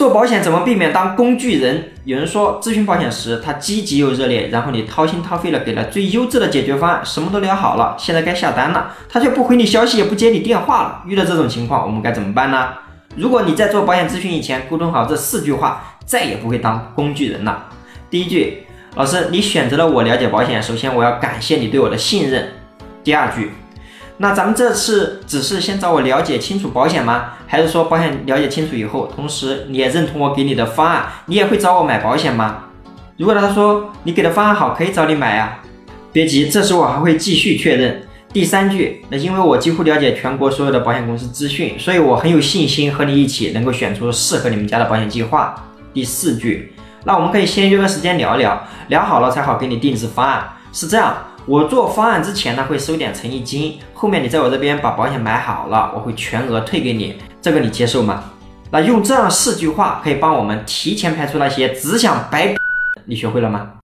做保险怎么避免当工具人？有人说咨询保险时他积极又热烈，然后你掏心掏肺的给了最优质的解决方案，什么都聊好了，现在该下单了，他却不回你消息，也不接你电话了。遇到这种情况，我们该怎么办呢？如果你在做保险咨询以前沟通好这四句话，再也不会当工具人了。第一句，老师，你选择了我了解保险，首先我要感谢你对我的信任。第二句。那咱们这次只是先找我了解清楚保险吗？还是说保险了解清楚以后，同时你也认同我给你的方案，你也会找我买保险吗？如果他说你给的方案好，可以找你买啊，别急，这时我还会继续确认。第三句，那因为我几乎了解全国所有的保险公司资讯，所以我很有信心和你一起能够选出适合你们家的保险计划。第四句，那我们可以先约个时间聊聊，聊好了才好给你定制方案。是这样。我做方案之前呢，会收点诚意金，后面你在我这边把保险买好了，我会全额退给你，这个你接受吗？那用这样四句话可以帮我们提前排除那些只想白，你学会了吗？